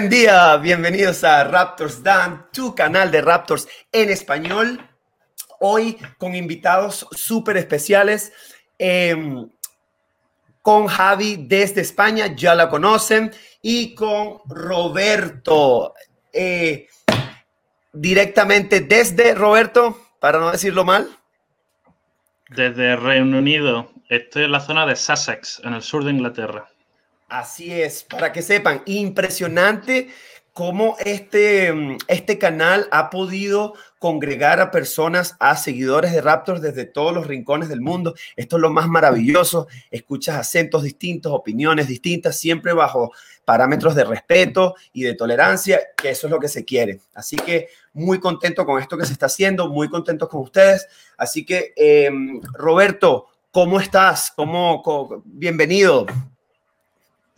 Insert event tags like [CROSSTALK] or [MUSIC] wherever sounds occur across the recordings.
Buen día, bienvenidos a Raptors Dan, tu canal de Raptors en español. Hoy con invitados súper especiales. Em, con Javi desde España, ya la conocen, y con Roberto, eh, directamente desde Roberto, para no decirlo mal. Desde Reino Unido, estoy en la zona de Sussex, en el sur de Inglaterra. Así es, para que sepan, impresionante cómo este, este canal ha podido congregar a personas, a seguidores de Raptors desde todos los rincones del mundo. Esto es lo más maravilloso. Escuchas acentos distintos, opiniones distintas, siempre bajo parámetros de respeto y de tolerancia, que eso es lo que se quiere. Así que muy contento con esto que se está haciendo, muy contento con ustedes. Así que, em, Roberto, ¿cómo estás? ¿Cómo, bienvenido.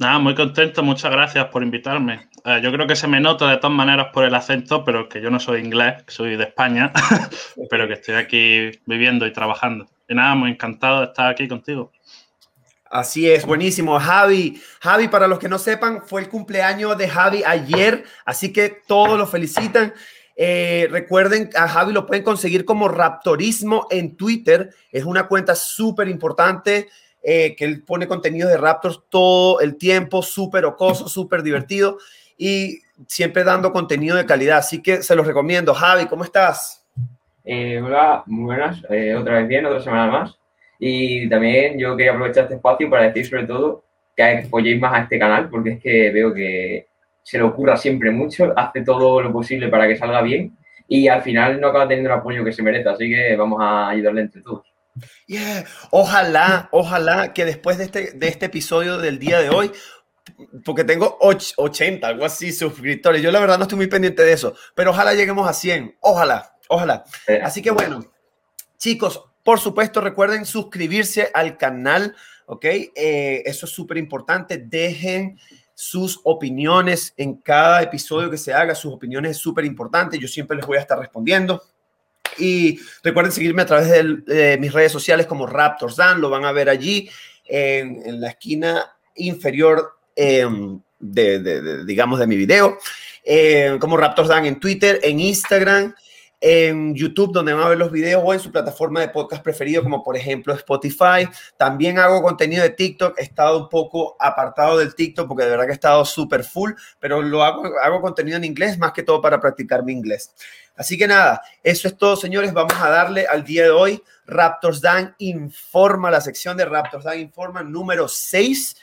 Nada, muy contento, muchas gracias por invitarme. Eh, yo creo que se me nota de todas maneras por el acento, pero que yo no soy inglés, soy de España, [LAUGHS] pero que estoy aquí viviendo y trabajando. Y nada, muy encantado de estar aquí contigo. Así es, buenísimo. Javi, Javi, para los que no sepan, fue el cumpleaños de Javi ayer, así que todos lo felicitan. Eh, recuerden, a Javi lo pueden conseguir como Raptorismo en Twitter. Es una cuenta súper importante. Eh, que él pone contenido de Raptors todo el tiempo, súper ocoso, súper divertido y siempre dando contenido de calidad. Así que se los recomiendo. Javi, ¿cómo estás? Eh, hola, muy buenas. Eh, otra vez bien, otra semana más. Y también yo quería aprovechar este espacio para decir sobre todo que apoyéis más a este canal porque es que veo que se le ocurra siempre mucho, hace todo lo posible para que salga bien y al final no acaba teniendo el apoyo que se merece. Así que vamos a ayudarle entre todos. Yeah. Ojalá, ojalá que después de este, de este episodio del día de hoy, porque tengo 80, algo así, suscriptores. Yo la verdad no estoy muy pendiente de eso, pero ojalá lleguemos a 100. Ojalá, ojalá. Así que bueno, chicos, por supuesto, recuerden suscribirse al canal, ¿ok? Eh, eso es súper importante. Dejen sus opiniones en cada episodio que se haga. Sus opiniones es súper importante. Yo siempre les voy a estar respondiendo. Y recuerden seguirme a través de, mis redes sociales como Raptors Dan, lo van a ver allí en, la esquina inferior em, de, digamos, de mi video, eh, como Raptors Dan en Twitter, en Instagram, en YouTube, donde van a ver los videos, o en su plataforma de podcast preferido, como por ejemplo Spotify. También hago contenido de TikTok. He estado un poco apartado del TikTok porque de verdad que he estado súper full, pero lo hago, hago contenido en inglés, más que todo para practicar mi inglés. Así que nada, eso es todo, señores. Vamos a darle al día de hoy. Raptors Dan Informa, la sección de Raptors Dan Informa número 6.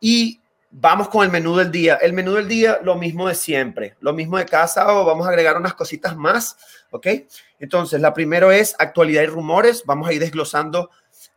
Y vamos con el menú del día. El menú del día, lo mismo de siempre, lo mismo de casa o vamos a agregar unas cositas más, ¿ok? Entonces, la primera es actualidad y rumores. Vamos a ir desglosando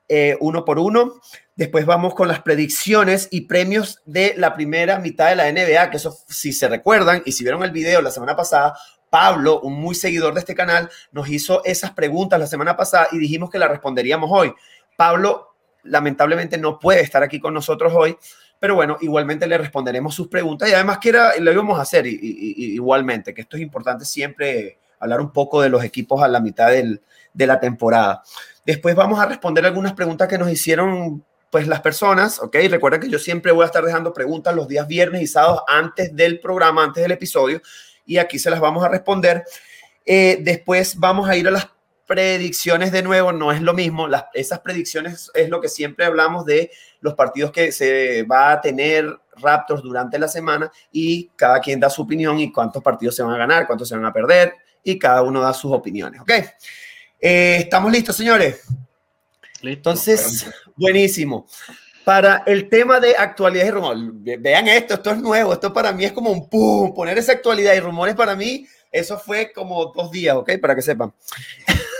eh, uno por uno. Después vamos con las predicciones y premios de la primera mitad de la NBA, que eso, si se recuerdan y si vieron el video la semana pasada, Pablo, un muy seguidor de este canal, nos hizo esas preguntas la semana pasada y dijimos que la responderíamos hoy. Pablo, lamentablemente, no puede estar aquí con nosotros hoy, pero bueno, igualmente le responderemos sus preguntas y además que era, lo íbamos a hacer igualmente, que esto es importante siempre hablar un poco de los equipos a la mitad de la temporada. Después vamos a responder algunas preguntas que nos hicieron pues las personas, ¿ok? Recuerden que yo siempre voy a estar dejando preguntas los días viernes y sábados antes del programa, antes del episodio y aquí se las vamos a responder. Eh, después vamos a ir a las predicciones de nuevo, no es lo mismo, las, esas predicciones es lo que siempre hablamos de los partidos que se va a tener Raptors durante la semana y cada quien da su opinión y cuántos partidos se van a ganar, cuántos se van a perder y cada uno da sus opiniones, ¿ok? Eh, ¿Estamos listos, señores? Entonces, buenísimo. Para el tema de actualidad y rumores, vean esto, esto es nuevo, esto para mí es como un pum, poner esa actualidad y rumores para mí, eso fue como dos días, ¿ok? Para que sepan.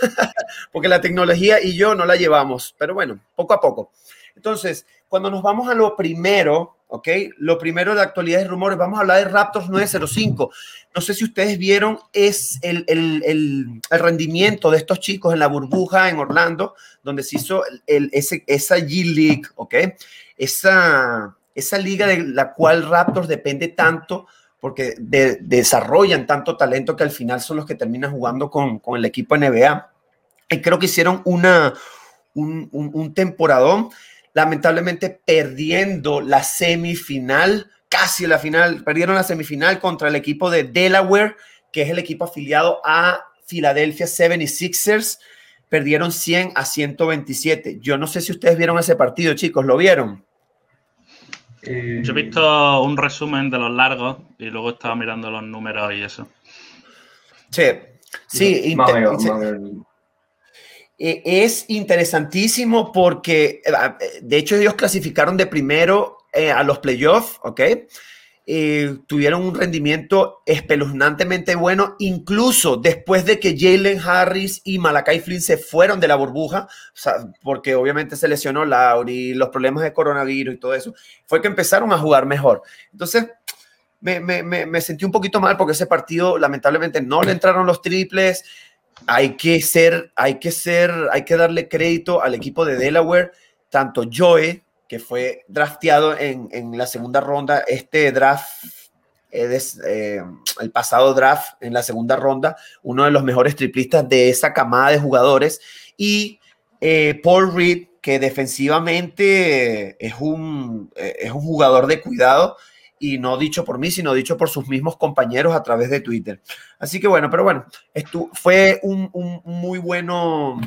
[LAUGHS] Porque la tecnología y yo no la llevamos, pero bueno, poco a poco. Entonces, cuando nos vamos a lo primero, ¿ok? Lo primero de actualidad y rumores, vamos a hablar de Raptors 905. No sé si ustedes vieron es el, el, el, el rendimiento de estos chicos en la burbuja en Orlando, donde se hizo ese, esa G-League, ¿ok? Esa, esa liga de la cual Raptors depende tanto porque de, desarrollan tanto talento que al final son los que terminan jugando con, con el equipo NBA. Y creo que hicieron una, un, un, un temporadón lamentablemente perdiendo la semifinal casi la final, perdieron la semifinal contra el equipo de Delaware, que es el equipo afiliado a Philadelphia 76ers. Perdieron 100 a 127. Yo no sé si ustedes vieron ese partido, chicos, ¿lo vieron? Eh, Yo he visto un resumen de los largos y luego estaba mirando los números y eso. Sí, sí, e, es interesantísimo porque, eh, de hecho, ellos clasificaron de primero eh, a los playoffs, ¿ok? tuvieron un rendimiento espeluznantemente bueno, incluso después de que Jalen Harris y Malakai Flynn se fueron de la burbuja, porque obviamente se lesionó Lauri, los problemas de coronavirus y todo eso, fue que empezaron a jugar mejor. Entonces, me, me, sentí un poquito mal porque ese partido lamentablemente no le entraron los triples. Hay que ser, hay que ser, hay que darle crédito al equipo de Delaware, tanto Joe, que fue drafteado en, en la segunda ronda, este draft, eh, el pasado draft en la segunda ronda, uno de los mejores triplistas de esa camada de jugadores, y eh, Paul Reed, que defensivamente es un, eh, es un jugador de cuidado, y no dicho por mí, sino dicho por sus mismos compañeros a través de Twitter. Así que bueno, pero bueno, fue un, muy bueno,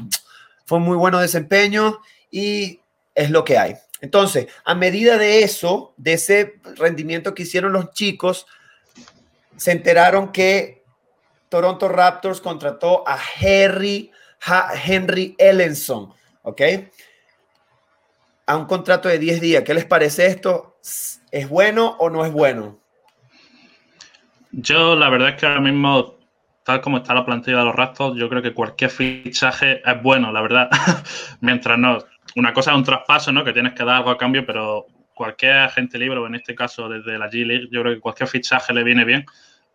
fue muy bueno desempeño y es lo que hay. Entonces, a medida de eso, de ese rendimiento que hicieron los chicos, se enteraron que Toronto Raptors contrató a Henry, Henry Ellenson, ¿ok? A un contrato de 10 días. ¿Qué les parece esto? ¿Es bueno o no es bueno? Yo la verdad es que ahora mismo, tal como está la plantilla de los Raptors, yo creo que cualquier fichaje es bueno, la verdad. [LAUGHS] Mientras no una cosa es un traspaso, ¿no? Que tienes que dar algo a cambio, pero cualquier agente libre, o en este caso desde la G-League, yo creo que cualquier fichaje le viene bien.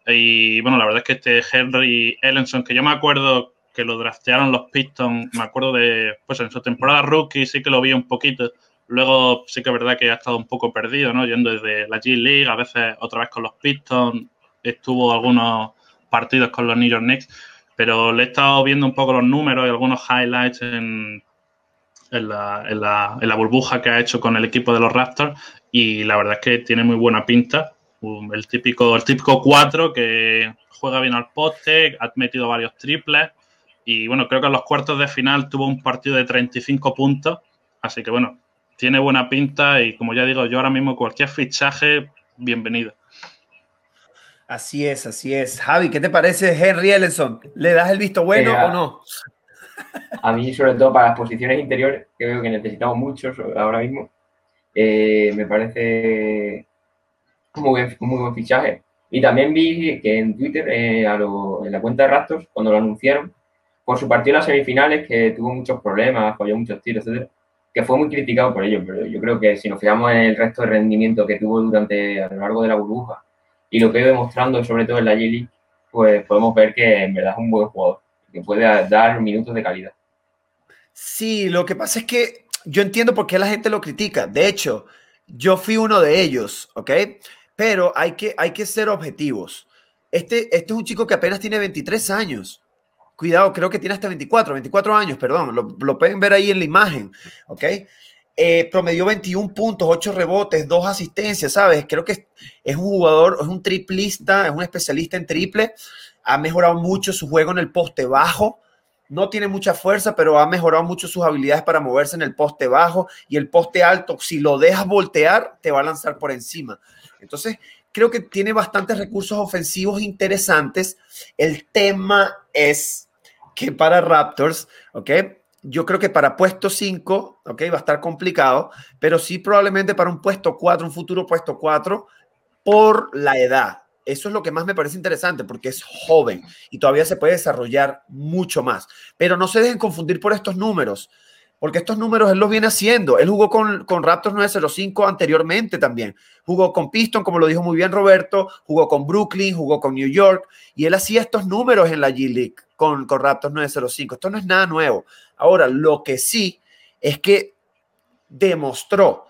Y bueno, la verdad es que este Henry Ellenson, que yo me acuerdo que lo draftearon los Pistons, me acuerdo de, pues en su temporada rookie sí que lo vi un poquito. Luego sí que es verdad que ha estado un poco perdido, ¿no? Yendo desde la G-League, a veces otra vez con los Pistons, estuvo algunos partidos con los New York Knicks, pero le he estado viendo un poco los números y algunos highlights en en la, en, la, en la, burbuja que ha hecho con el equipo de los Raptors y la verdad es que tiene muy buena pinta. El típico, el típico 4 que juega bien al poste, ha metido varios triples y bueno, creo que en los cuartos de final tuvo un partido de 35 puntos, así que bueno, tiene buena pinta y como ya digo, yo ahora mismo cualquier fichaje, bienvenido. Así es, así es. Javi, ¿qué te parece Henry Ellenson? ¿Le das el visto bueno o no? [LAUGHS] A mí, sobre todo para las posiciones interiores, que veo que necesitamos muchos ahora mismo, eh, me parece un muy, buen, fichaje. Y también vi que en Twitter, eh, en la cuenta de Raptors, cuando lo anunciaron, por su partido en las semifinales, que tuvo muchos problemas, falló muchos tiros, etcétera, que fue muy criticado por ello. Pero yo creo que si nos fijamos en el resto de rendimiento que tuvo durante a lo largo de la burbuja y lo que ido demostrando, sobre todo en la G pues podemos ver que en verdad es un buen jugador que puede dar minutos de calidad. Sí, lo que pasa es que yo entiendo por qué la gente lo critica. De hecho, yo fui uno de ellos, ¿ok? Pero hay que, hay que ser objetivos. Este, este es un chico que apenas tiene 23 años. Cuidado, creo que tiene hasta 24, 24 años, perdón. Lo, pueden ver ahí en la imagen, ¿ok? Eh, promedió 21 puntos, 8 rebotes, 2 asistencias, ¿sabes? Creo que es un jugador, es un triplista, es un especialista en triple ha mejorado mucho su juego en el poste bajo. No tiene mucha fuerza, pero ha mejorado mucho sus habilidades para moverse en el poste bajo y el poste alto. Si lo dejas voltear, te va a lanzar por encima. Entonces, creo que tiene bastantes recursos ofensivos interesantes. El tema es que para Raptors, ¿ok? Yo creo que para puesto 5, ¿ok? Va a estar complicado, pero sí probablemente para un puesto 4, un futuro puesto 4, por la edad. Eso es lo que más me parece interesante porque es joven y todavía se puede desarrollar mucho más. Pero no se dejen confundir por estos números, porque estos números él los viene haciendo. Él jugó con, con Raptors 905 anteriormente también. Jugó con Piston, como lo dijo muy bien Roberto, jugó con Brooklyn, jugó con New York y él hacía estos números en la G League con, con Raptors 905. Esto no es nada nuevo. Ahora, lo que sí es que demostró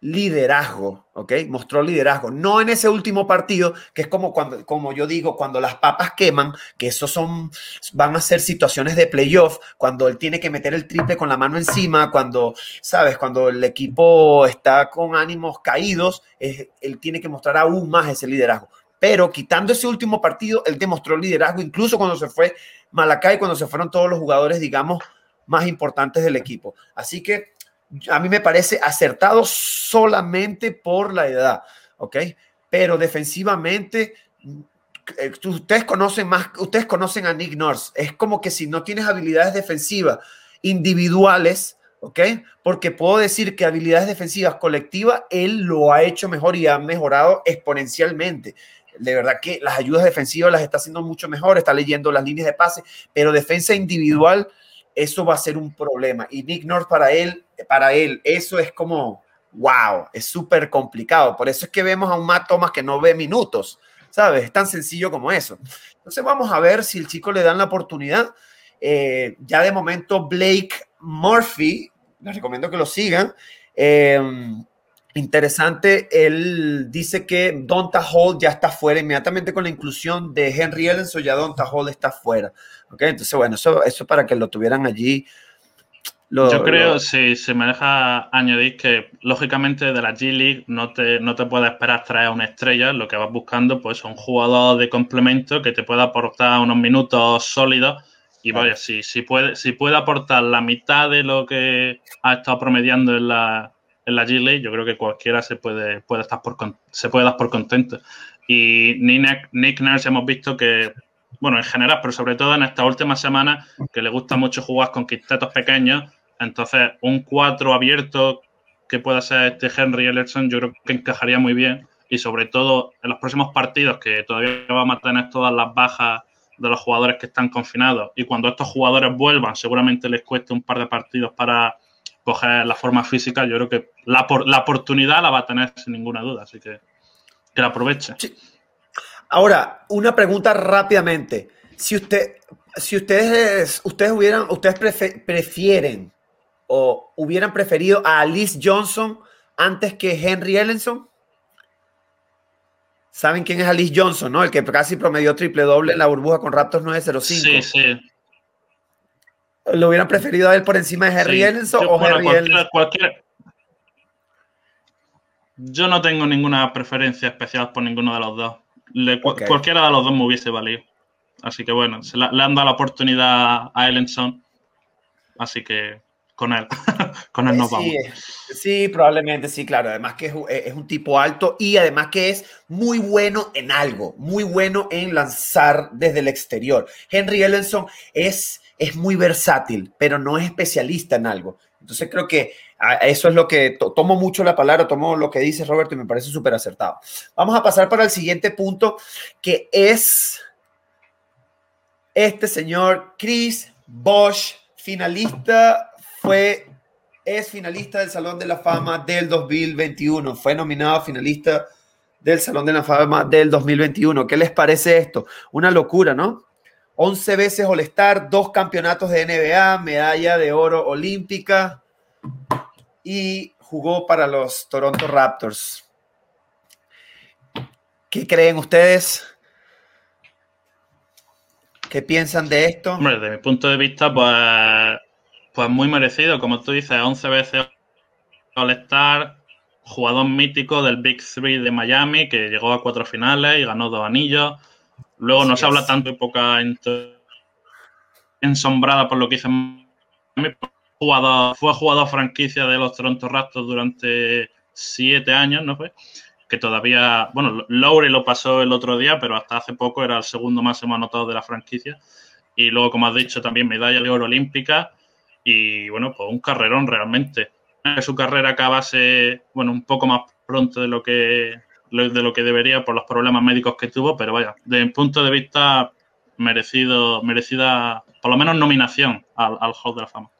liderazgo, ¿ok? Mostró liderazgo. No en ese último partido, que es como cuando, como yo digo, cuando las papas queman, que eso son, van a ser situaciones de playoff, cuando él tiene que meter el triple con la mano encima, cuando, ¿sabes? Cuando el equipo está con ánimos caídos, él tiene que mostrar aún más ese liderazgo. Pero quitando ese último partido, él demostró liderazgo, incluso cuando se fue Malacay, cuando se fueron todos los jugadores, digamos, más importantes del equipo. Así que a mí me parece acertado solamente por la edad, ¿ok? Pero defensivamente, eh, ustedes conocen más, ustedes conocen a Nick Nurse. Es como que si no tienes habilidades defensivas individuales, ¿ok? Porque puedo decir que habilidades defensivas colectivas, él lo ha hecho mejor y ha mejorado exponencialmente. De verdad que las ayudas defensivas las está haciendo mucho mejor, está leyendo las líneas de pase, pero defensa individual, eso va a ser un problema. Y Nick North para él, para él, eso es como, wow, es súper complicado. Por eso es que vemos a un Matt Thomas que no ve minutos, ¿sabes? Es tan sencillo como eso. Entonces vamos a ver si el chico le dan la oportunidad. Eh, ya de momento Blake Murphy, les recomiendo que lo sigan. Eh, interesante, él dice que Donta Hall ya está fuera inmediatamente con la inclusión de Henry Ellenson, ya Donta Hall está fuera. ¿ok? Entonces, bueno, eso, eso para que lo tuvieran allí. Yo creo, si se me deja añadir que, lógicamente, de la G-League no te, no te puedes esperar traer una estrella. Lo que vas buscando, pues, un jugador de complemento que te pueda aportar unos minutos sólidos. Y vaya, si, si, puede, si puede aportar la mitad de lo que ha estado promediando en la, en la G-League, yo creo que cualquiera se puede, puede estar por, se puede dar por contento. Y Nick, Nick Nurse hemos visto que, bueno, en general, pero sobre todo en esta última semana, que le gusta mucho jugar con quintetos pequeños. Entonces, un 4 abierto que pueda ser este Henry Ellerson, yo creo que encajaría muy bien. Y sobre todo en los próximos partidos, que todavía vamos a tener todas las bajas de los jugadores que están confinados. Y cuando estos jugadores vuelvan, seguramente les cueste un par de partidos para coger la forma física, yo creo que la, la oportunidad la va a tener sin ninguna duda, así que que la aproveche. Ahora, una pregunta rápidamente. Si usted, si ustedes, ustedes hubieran, ustedes prefieren o hubieran preferido a Alice Johnson antes que Henry Ellenson, ¿saben quién es Alice Johnson, no? El que casi promedió triple doble en la burbuja con Raptors 905. Sí, sí. ¿Lo hubieran preferido a él por encima de Harry sí. o Harry cualquier, Yo no tengo ninguna preferencia especial por ninguno de los dos. Cualquiera de los dos me hubiese valido. Así que bueno, se le han dado la oportunidad a Ellenson. Así que con él, [LAUGHS] con él nos vamos. Sí, probablemente sí, claro. Además que es, un tipo alto y además que es muy bueno en algo, muy bueno en lanzar desde el exterior. Henry Ellenson es es muy versátil, pero no es especialista en algo. Entonces creo que eso es lo que tomo mucho la palabra, tomo lo que dice Roberto y me parece súper acertado. Vamos a pasar para el siguiente punto, que es este señor Chris Bosch, finalista, fue, es finalista del Salón de la Fama del 2021, fue nominado finalista del Salón de la Fama del 2021. ¿Qué les parece esto? Una locura, ¿no? 11 veces All-Star, dos campeonatos de NBA, medalla de oro olímpica y jugó para los Toronto Raptors. ¿Qué creen ustedes? ¿Qué piensan de esto? Hombre, desde mi punto de vista, pues, pues muy merecido. Como tú dices, 11 veces All-Star, jugador mítico del Big Three de Miami, que llegó a cuatro finales y ganó dos anillos Luego no se habla tanto de época ensombrada por lo que hizo jugador, fue jugador franquicia de los Toronto Raptors durante siete años, ¿no fue? Que todavía, bueno, Lowry lo pasó el otro día, pero hasta hace poco era el segundo máximo anotado de la franquicia. Y luego, como has dicho, también medalla de oro olímpica y, bueno, pues un carrerón realmente. Su carrera acabase, bueno, un poco más pronto de lo que de lo que debería por los problemas médicos que tuvo, pero vaya, desde mi punto de vista, merecido, merecida, por lo menos nominación al, al Hall de la Fama.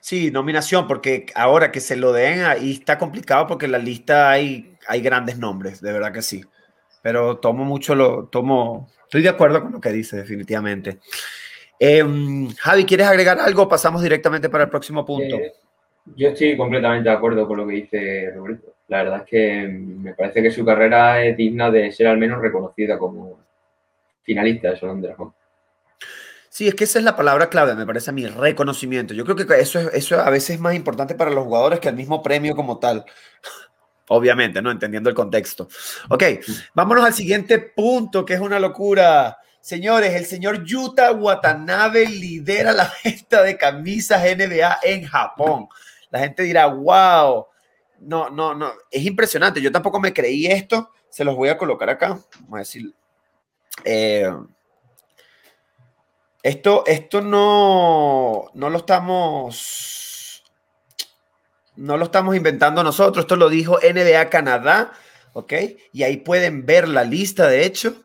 Sí, nominación, porque ahora que se lo den ahí está complicado porque en la lista hay, hay grandes nombres, de verdad que sí. Pero tomo mucho lo, tomo, estoy de acuerdo con lo que dice, definitivamente. Em, Javi, ¿quieres agregar algo? Pasamos directamente para el próximo punto. Eh, Yo estoy completamente de acuerdo con lo que dice Roberto. La verdad es que me parece que su carrera es digna de ser al menos reconocida como finalista de Salón de. Sí, es que esa es la palabra clave, me parece a mí, reconocimiento. Yo creo que eso, es, eso a veces es más importante para los jugadores que el mismo premio como tal. [LAUGHS] Obviamente, ¿no? Entendiendo el contexto. Ok, vámonos al siguiente punto, que es una locura. Señores, el señor Yuta Watanabe lidera la [LAUGHS] venta de camisas NBA en Japón. La gente dirá, wow, no, no, no, es impresionante. Yo tampoco me creí esto. Se los voy a colocar acá. Vamos a decir. Eh, esto, esto no, no lo estamos. No lo estamos inventando nosotros. Esto lo dijo NBA Canadá. ¿Ok? Y ahí pueden ver la lista, de hecho.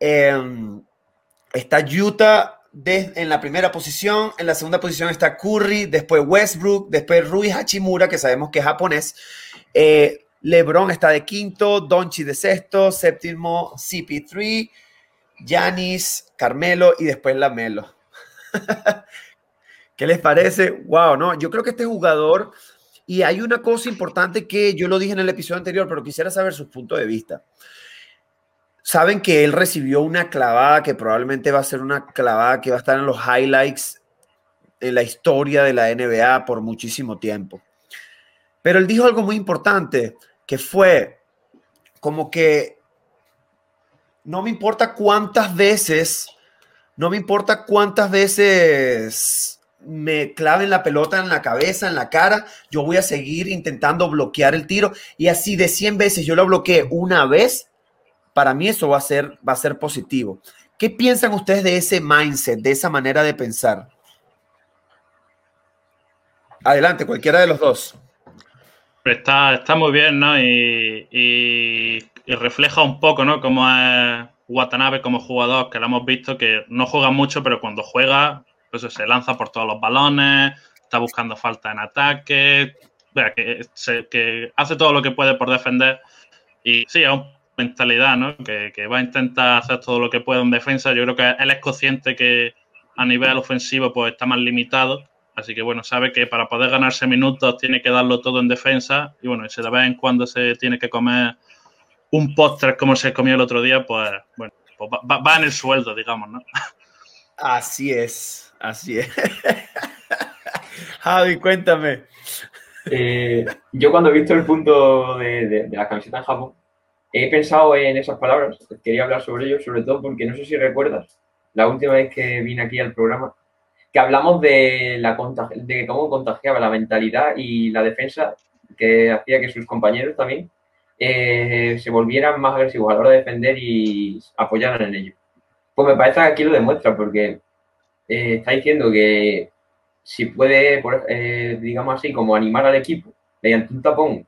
Em, está Utah en la primera posición, en la segunda posición está Curry, después Westbrook, después Rui Hachimura, que sabemos que es japonés. Eh, LeBron está de quinto, Donchi de sexto, séptimo CP3, Yanis, Carmelo y después Lamelo. [LAUGHS] ¿Qué les parece? Wow, no, yo creo que este jugador, y hay una cosa importante que yo lo dije en el episodio anterior, pero quisiera saber su punto de vista saben que él recibió una clavada que probablemente va a ser una clavada que va a estar en los highlights en la historia de la NBA por muchísimo tiempo. Pero él dijo algo muy importante, que fue como que no me importa cuántas veces, no me importa cuántas veces me claven la pelota en la cabeza, en la cara, yo voy a seguir intentando bloquear el tiro y así de 100 veces yo lo bloqueé una vez, para mí eso va a ser, va a ser positivo. ¿Qué piensan ustedes de ese mindset, de esa manera de pensar? Adelante, cualquiera de los dos. Está, está muy bien, ¿no? Y, refleja un poco, ¿no? Cómo es Watanabe como jugador, que lo hemos visto, que no juega mucho, pero cuando juega, pues se lanza por todos los balones, está buscando falta en ataque, que, hace todo lo que puede por defender. Y sí, es un mentalidad, ¿no? Que, va a intentar hacer todo lo que pueda en defensa. Yo creo que él es consciente que a nivel ofensivo pues está más limitado. Así que bueno, sabe que para poder ganarse minutos tiene que darlo todo en defensa. Y bueno, si de vez en cuando se tiene que comer un postre como se comió el otro día, pues bueno, pues va, en el sueldo, digamos, ¿no? Así es, así es. [LAUGHS] Javi, cuéntame. Eh, yo cuando he visto el punto de, de la camiseta en Japón, He pensado en esas palabras, quería hablar sobre ello, sobre todo porque no sé si recuerdas la última vez que vine aquí al programa, que hablamos de, la de cómo contagiaba la mentalidad y la defensa que hacía que sus compañeros también eh, se volvieran más agresivos a la hora de defender y apoyaran en ello. Pues me parece que aquí lo demuestra porque eh, está diciendo que si puede, eh, digamos así, como animar al equipo mediante un tapón,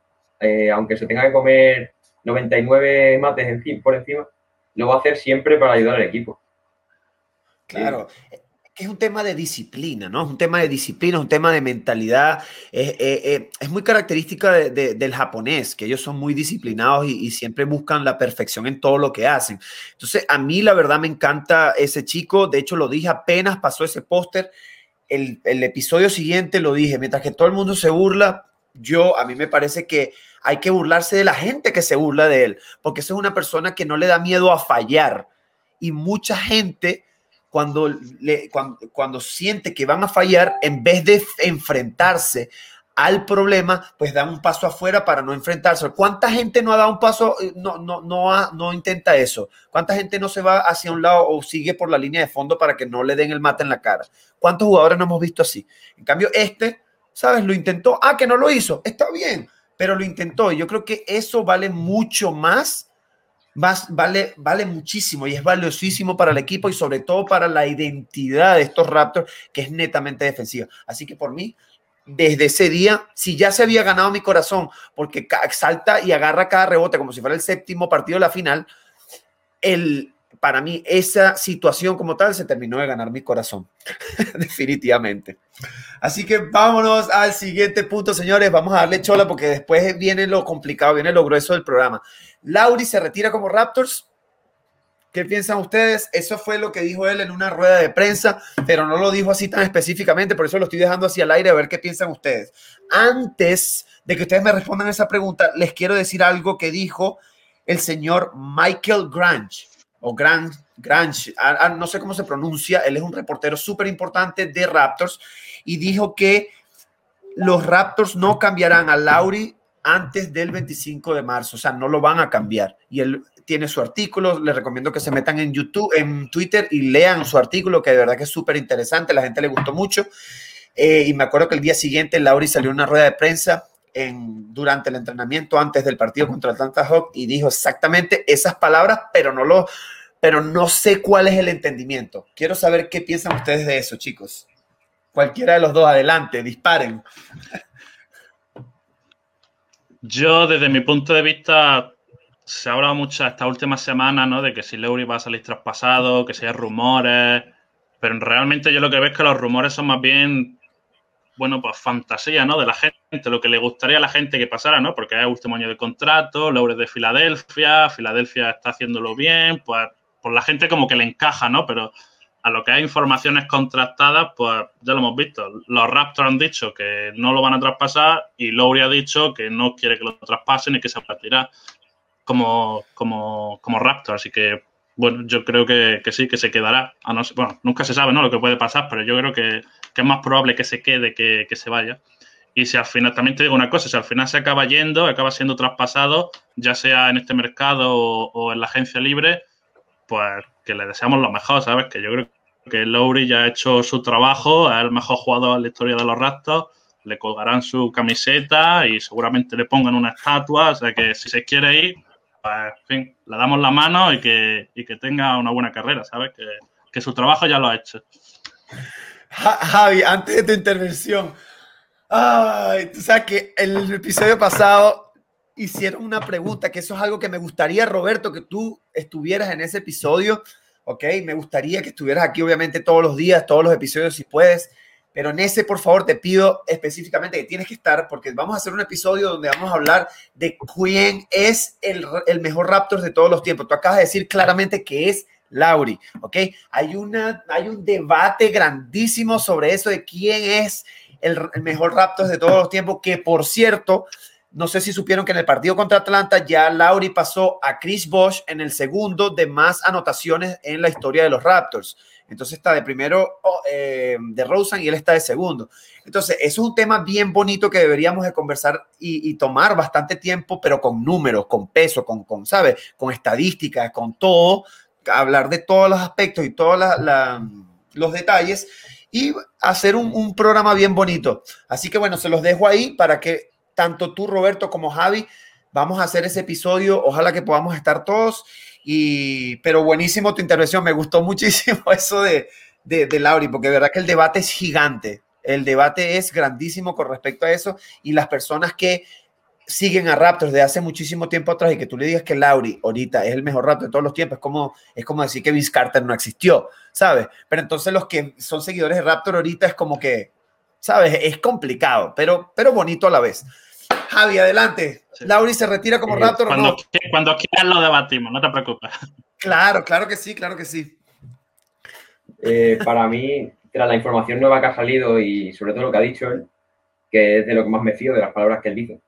aunque se tenga que comer 99 mates por encima, lo va a hacer siempre para ayudar al equipo. Claro. Es un tema de disciplina, ¿no? Es un tema de disciplina, es un tema de mentalidad. Es, muy característica del japonés, que ellos son muy disciplinados y, siempre buscan la perfección en todo lo que hacen. Entonces, a mí la verdad me encanta ese chico. De hecho, lo dije apenas pasó ese póster. El, el episodio siguiente lo dije, mientras que todo el mundo se burla, yo, a mí me parece que hay que burlarse de la gente que se burla de él, porque esa es una persona que no le da miedo a fallar. Y mucha gente, cuando, cuando, siente que van a fallar, en vez de enfrentarse al problema, pues dan un paso afuera para no enfrentarse. ¿Cuánta gente no ha dado un paso, eh, no, no, no, no intenta eso? ¿Cuánta gente no se va hacia un lado o sigue por la línea de fondo para que no le den el mate en la cara? ¿Cuántos jugadores no hemos visto así? En cambio, este, ¿sabes? Lo intentó. Ah, que no lo hizo. Está bien pero lo intentó. Y yo creo que eso vale mucho más, más vale, vale muchísimo y es valiosísimo para el equipo y sobre todo para la identidad de estos Raptors, que es netamente defensiva. Así que por mí, desde ese día, si ya se había ganado mi corazón, porque salta y agarra cada rebote como si fuera el séptimo partido de la final, el, para mí esa situación como tal se terminó de ganar mi corazón, [LAUGHS] definitivamente. Así que vámonos al siguiente punto, señores. Vamos a darle chola porque después viene lo complicado, viene lo grueso del programa. Lauri se retira como Raptors. ¿Qué piensan ustedes? Eso fue lo que dijo él en una rueda de prensa, pero no lo dijo así tan específicamente, por eso lo estoy dejando así al aire a ver qué piensan ustedes. Antes de que ustedes me respondan esa pregunta, les quiero decir algo que dijo el señor Michael Grange, o Grange, Grange no sé cómo se pronuncia, él es un reportero súper importante de Raptors, y dijo que los Raptors no cambiarán a Lauri antes del 25 de marzo, o sea, no lo van a cambiar. Y él tiene su artículo, les recomiendo que se metan en YouTube, en Twitter y lean su artículo, que de verdad que es súper interesante, la gente le gustó mucho. Eh, y me acuerdo que el día siguiente Lauri salió en una rueda de prensa durante el entrenamiento antes del partido contra Atlanta Hawk y dijo exactamente esas palabras, pero no lo, pero no sé cuál es el entendimiento. Quiero saber qué piensan ustedes de eso, chicos. Cualquiera de los dos, adelante, disparen. Yo, desde mi punto de vista, se ha hablado mucho esta última semana, ¿no? De que si Leury va a salir traspasado, que si hay rumores. Pero realmente yo lo que veo es que los rumores son más bien, bueno, pues fantasía, ¿no? De la gente, lo que le gustaría a la gente que pasara, ¿no? Porque es el último año de contrato, Leury es de Filadelfia, Filadelfia está haciéndolo bien, pues por la gente como que le encaja, ¿no? Pero a lo que hay informaciones contrastadas, pues ya lo hemos visto. Los Raptors han dicho que no lo van a traspasar y Lowry ha dicho que no quiere que lo traspasen y que se tirar como, como, como Raptor. Así que, bueno, yo creo que, sí, que se quedará. A no, bueno, nunca se sabe ¿no? lo que puede pasar, pero yo creo que, es más probable que se quede que, que se vaya. Y si al final, también te digo una cosa, si al final se acaba yendo, acaba siendo traspasado, ya sea en este mercado o en la agencia libre, pues que le deseamos lo mejor, ¿sabes? Que yo creo que Lowry ya ha hecho su trabajo, es el mejor jugador en la historia de los Raptors, le colgarán su camiseta y seguramente le pongan una estatua, o sea que si se quiere ir, pues, en fin, le damos la mano y que, que tenga una buena carrera, ¿sabes? Que, su trabajo ya lo ha hecho. Javi, antes de tu intervención, ay, tú sabes que el episodio pasado hicieron una pregunta, que eso es algo que me gustaría, Roberto, que tú estuvieras en ese episodio, ¿ok? Me gustaría que estuvieras aquí, obviamente, todos los días, todos los episodios, si puedes, pero en ese, por favor, te pido específicamente que tienes que estar, porque vamos a hacer un episodio donde vamos a hablar de quién es el, el mejor Raptors de todos los tiempos. Tú acabas de decir claramente que es Lauri, ¿ok? Hay, una, hay un debate grandísimo sobre eso de quién es el, el mejor Raptors de todos los tiempos, que por cierto, no sé si supieron que en el partido contra Atlanta ya Lauri pasó a Chris Bosch en el segundo de más anotaciones en la historia de los Raptors. Entonces está de primero oh, eh, de Rosen y él está de segundo. Entonces, eso es un tema bien bonito que deberíamos de conversar y, tomar bastante tiempo, pero con números, con peso, con, con ¿sabes? Con estadísticas, con todo, hablar de todos los aspectos y todos los detalles y hacer un, un programa bien bonito. Así que bueno, se los dejo ahí para que tanto tú, Roberto, como Javi, vamos a hacer ese episodio. Ojalá que podamos estar todos. Y, pero buenísimo tu intervención. Me gustó [LAUGHS] muchísimo eso de, de, de porque de verdad que el debate es gigante. El debate es grandísimo con respecto a eso. Y las personas que siguen a Raptors de hace muchísimo tiempo atrás y que tú le digas que Lauri ahorita es el mejor Raptor de todos los tiempos, es como, es como decir que Vince Carter no existió, ¿sabes? Pero entonces los que son seguidores de Raptor ahorita es como que, ¿sabes? Es complicado, pero, pero bonito a la vez. Javi, adelante. Lauri se retira como Raptor cuando, Cuando quieras lo debatimos, no te preocupes. Claro, claro que sí, claro que sí. Eh, para mí, tras la información nueva que ha salido y sobre todo lo que ha dicho él, que es de lo que más me fío de las palabras que él dice,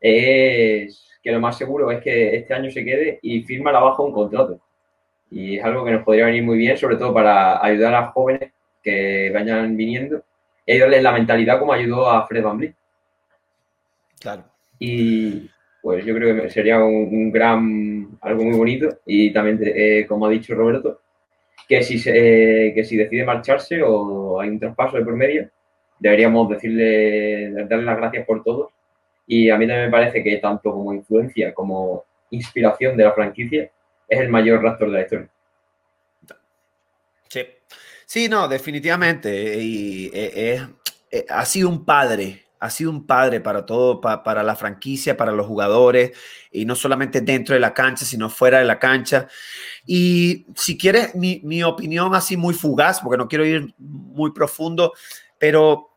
es que lo más seguro es que este año se quede y firma abajo un contrato. Y es algo que nos podría venir muy bien, sobre todo para ayudar a jóvenes que vayan viniendo y ayudarles la mentalidad como ayudó a Fred Van Claro. Y pues yo creo que sería un, gran, algo muy bonito. Y también, eh, como ha dicho Roberto, que si, se, que si decide marcharse o hay un traspaso de por medio, deberíamos decirle, darle las gracias por todo. Y a mí también me parece que tanto como influencia como inspiración de la franquicia es el mayor raptor de la historia. Sí, sí no, definitivamente. Y, eh, eh, ha sido un padre ha sido un padre para todo, para la franquicia, para los jugadores, y no solamente dentro de la cancha, sino fuera de la cancha. Y si quieres mi, opinión así muy fugaz, porque no quiero ir muy profundo, pero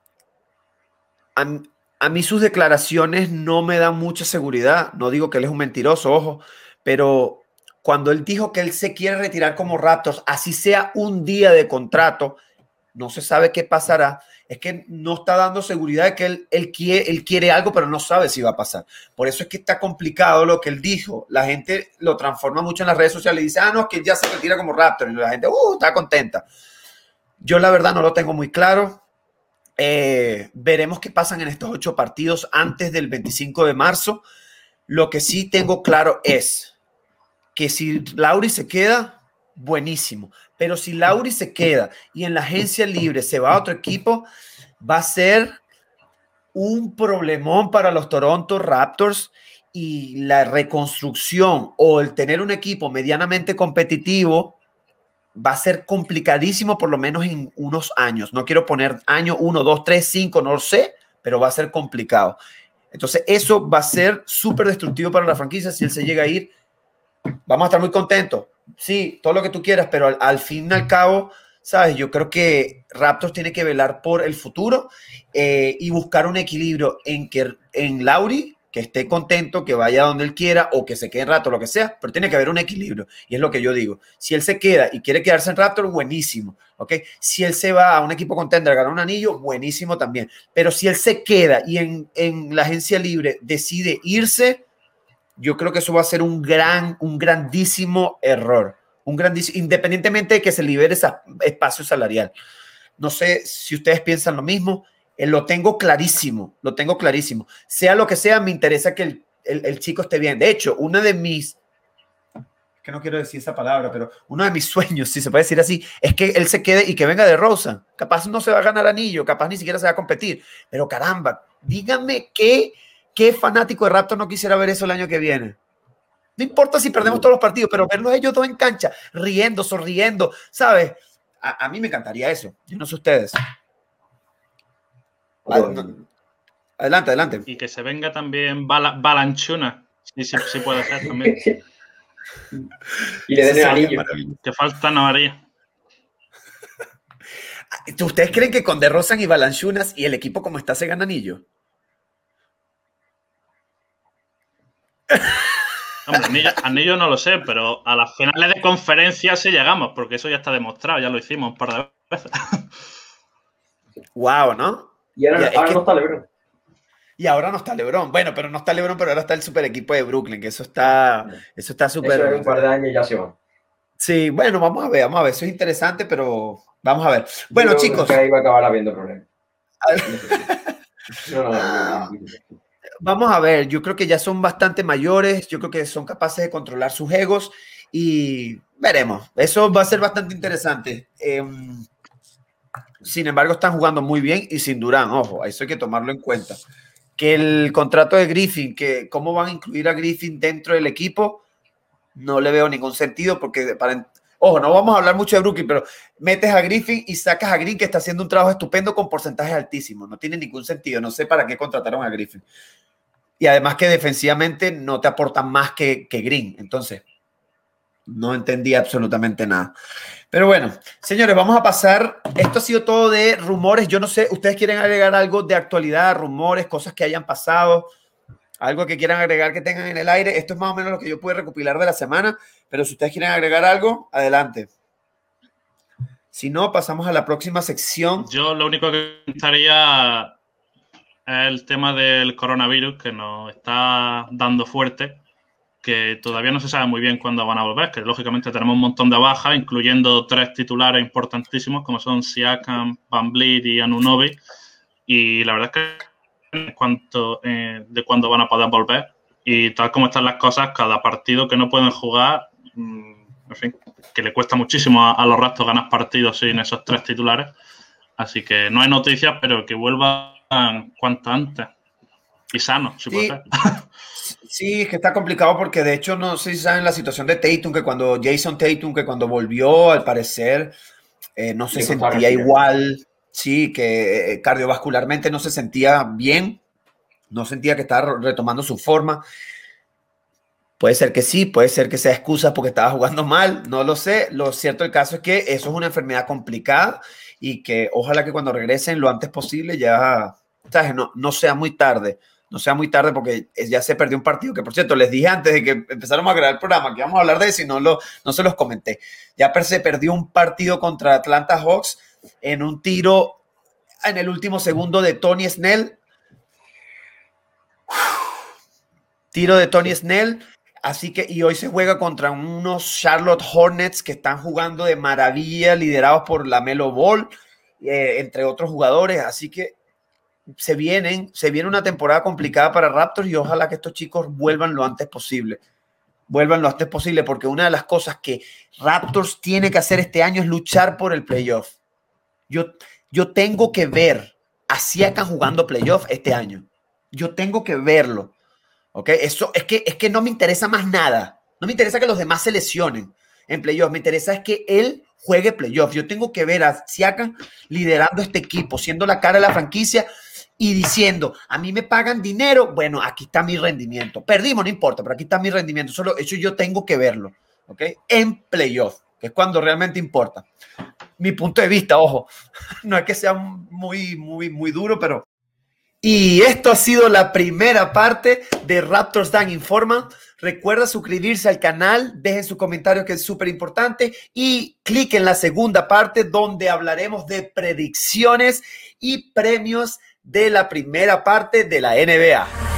a, a mí sus declaraciones no me dan mucha seguridad. No digo que él es un mentiroso, ojo, pero cuando él dijo que él se quiere retirar como Raptors, así sea un día de contrato, no se sabe qué pasará. Es que no está dando seguridad de que él, él, quiere, algo, pero no sabe si va a pasar. Por eso es que está complicado lo que él dijo. La gente lo transforma mucho en las redes sociales y dice, ah, no, que ya se retira como Raptor. Y la gente, uh, está contenta. Yo la verdad no lo tengo muy claro. Eh, veremos qué pasan en estos ocho partidos antes del 25 de marzo. Lo que sí tengo claro es que si Lauri se queda, buenísimo. Pero si Lauri se queda y en la agencia libre se va a otro equipo, va a ser un problemón para los Toronto Raptors y la reconstrucción o el tener un equipo medianamente competitivo va a ser complicadísimo por lo menos en unos años. No quiero poner año 1, 2, 3, 5, no lo sé, pero va a ser complicado. Entonces eso va a ser súper destructivo para la franquicia si él se llega a ir. Vamos a estar muy contentos. Sí, todo lo que tú quieras, pero al, fin y al cabo, ¿sabes? Yo creo que Raptors tiene que velar por el futuro eh, y buscar un equilibrio en que en Lauri que esté contento, que vaya donde él quiera o que se quede en Raptor, lo que sea, pero tiene que haber un equilibrio. Y es lo que yo digo. Si él se queda y quiere quedarse en Raptor, buenísimo. ¿ok? Si él se va a un equipo contender a ganar un anillo, buenísimo también. Pero si él se queda y en, en la agencia libre decide irse, yo creo que eso va a ser un gran, un grandísimo error. Un grandísimo, independientemente de que se libere ese espacio salarial. No sé si ustedes piensan lo mismo. Eh, lo tengo clarísimo, lo tengo clarísimo. Sea lo que sea, me interesa que el, el, chico esté bien. De hecho, una de mis, que no quiero decir esa palabra, pero uno de mis sueños, si se puede decir así, es que él se quede y que venga de Rosa. Capaz no se va a ganar anillo, capaz ni siquiera se va a competir, pero caramba, díganme qué, qué fanático de Raptor no quisiera ver eso el año que viene. No importa si perdemos todos los partidos, pero verlos ellos dos en cancha, riendo, sonriendo, ¿sabes? A, a mí me encantaría eso. Yo no sé ustedes. Adelante, adelante. Y que se venga también Balanchuna, si, si, puede ser también. [LAUGHS] y le den el anillo. Que falta no haría. ¿Ustedes creen que con DeRozan y Balanchunas y el equipo como está se gana anillo? Hombre, anillo, no lo sé, pero a las finales de conferencia sí llegamos, porque eso ya está demostrado, ya lo hicimos un par de veces. Wow, ¿no? Y ahora, no está LeBron. Y ahora no está LeBron. Bueno, pero no está LeBron, pero ahora está el super equipo de Brooklyn, que eso está eso está súper. un par de años ya se va. Sí, bueno, vamos a ver, vamos a ver. Eso es interesante, pero vamos a ver. Bueno, chicos. Que ahí va a acabar habiendo problemas. Vamos a ver, yo creo que ya son bastante mayores, yo creo que son capaces de controlar sus egos y veremos. Eso va a ser bastante interesante. Eh, sin embargo, están jugando muy bien y sin Durán, ojo, eso hay que tomarlo en cuenta. Que el contrato de Griffin, que cómo van a incluir a Griffin dentro del equipo, no le veo ningún sentido porque ojo, no vamos a hablar mucho de Brooklyn, pero metes a Griffin y sacas a Green que está haciendo un trabajo estupendo con porcentajes altísimos. No tiene ningún sentido. No sé para qué contrataron a Griffin. Y además que defensivamente no te aportan más que, que Green. Entonces, no entendí absolutamente nada. Pero bueno, señores, vamos a pasar. Esto ha sido todo de rumores. Yo no sé, ¿ustedes quieren agregar algo de actualidad, rumores, cosas que hayan pasado? Algo que quieran agregar que tengan en el aire. Esto es más o menos lo que yo pude recopilar de la semana. Pero si ustedes quieren agregar algo, adelante. Si no, pasamos a la próxima sección. Yo lo único que estaría es el tema del coronavirus que nos está dando fuerte que todavía no se sabe muy bien cuándo van a volver, que lógicamente tenemos un montón de bajas, incluyendo tres titulares importantísimos como son Siakam, Van Vliet y Anunobi. Y la verdad es que eh, de cuándo van a poder volver y tal como están las cosas, cada partido que no pueden jugar, mm, en fin, que le cuesta muchísimo a, los restos ganar partidos sin esos tres titulares. Así que no hay noticias, pero que vuelvan cuanto antes. Y sano, si puede ser. [LAUGHS] Sí, es que está complicado porque de hecho no sé si saben la situación de Tatum, que cuando Jason Tatum, que cuando volvió, al parecer, eh, no se sentía igual, sí, que eh, cardiovascularmente no se sentía bien, no sentía que estaba retomando su forma. Puede ser que sí, puede ser que sea excusa porque estaba jugando mal, no lo sé. Lo cierto del caso es que eso es una enfermedad complicada y que ojalá que cuando regresen lo antes posible ya, ¿sabes? No, no sea muy tarde no sea muy tarde porque ya se perdió un partido que, por cierto, les dije antes de que empezáramos a grabar el programa que íbamos a hablar de eso y no, lo, no se los comenté. Ya se perdió un partido contra Atlanta Hawks en un tiro en el último segundo de Tony Snell. Tiro de Tony Snell. Así que, y hoy se juega contra unos Charlotte Hornets que están jugando de maravilla, liderados por la Melo Ball, eh, entre otros jugadores. Así que se vienen, se viene una temporada complicada para Raptors y ojalá que estos chicos vuelvan lo antes posible. Vuelvan lo antes posible, porque una de las cosas que Raptors tiene que hacer este año es luchar por el playoff. Yo, yo tengo que ver a Siakam jugando playoff este año. Yo tengo que verlo. ¿Ok? Eso es que, es que no me interesa más nada. No me interesa que los demás se lesionen en playoff. Me interesa es que él juegue playoff. Yo tengo que ver a Siakam liderando este equipo, siendo la cara de la franquicia y diciendo, a mí me pagan dinero, bueno, aquí está mi rendimiento. Perdimos, no importa, pero aquí está mi rendimiento. Solo eso yo tengo que verlo, ¿ok? En playoff, que es cuando realmente importa. Mi punto de vista, ojo, [LAUGHS] no es que sea muy, muy, muy duro, pero... Y esto ha sido la primera parte de Raptors Dan Informa. Recuerda suscribirse al canal, dejen su comentario que es súper importante y clic en la segunda parte donde hablaremos de predicciones y premios de la primera parte de la NBA.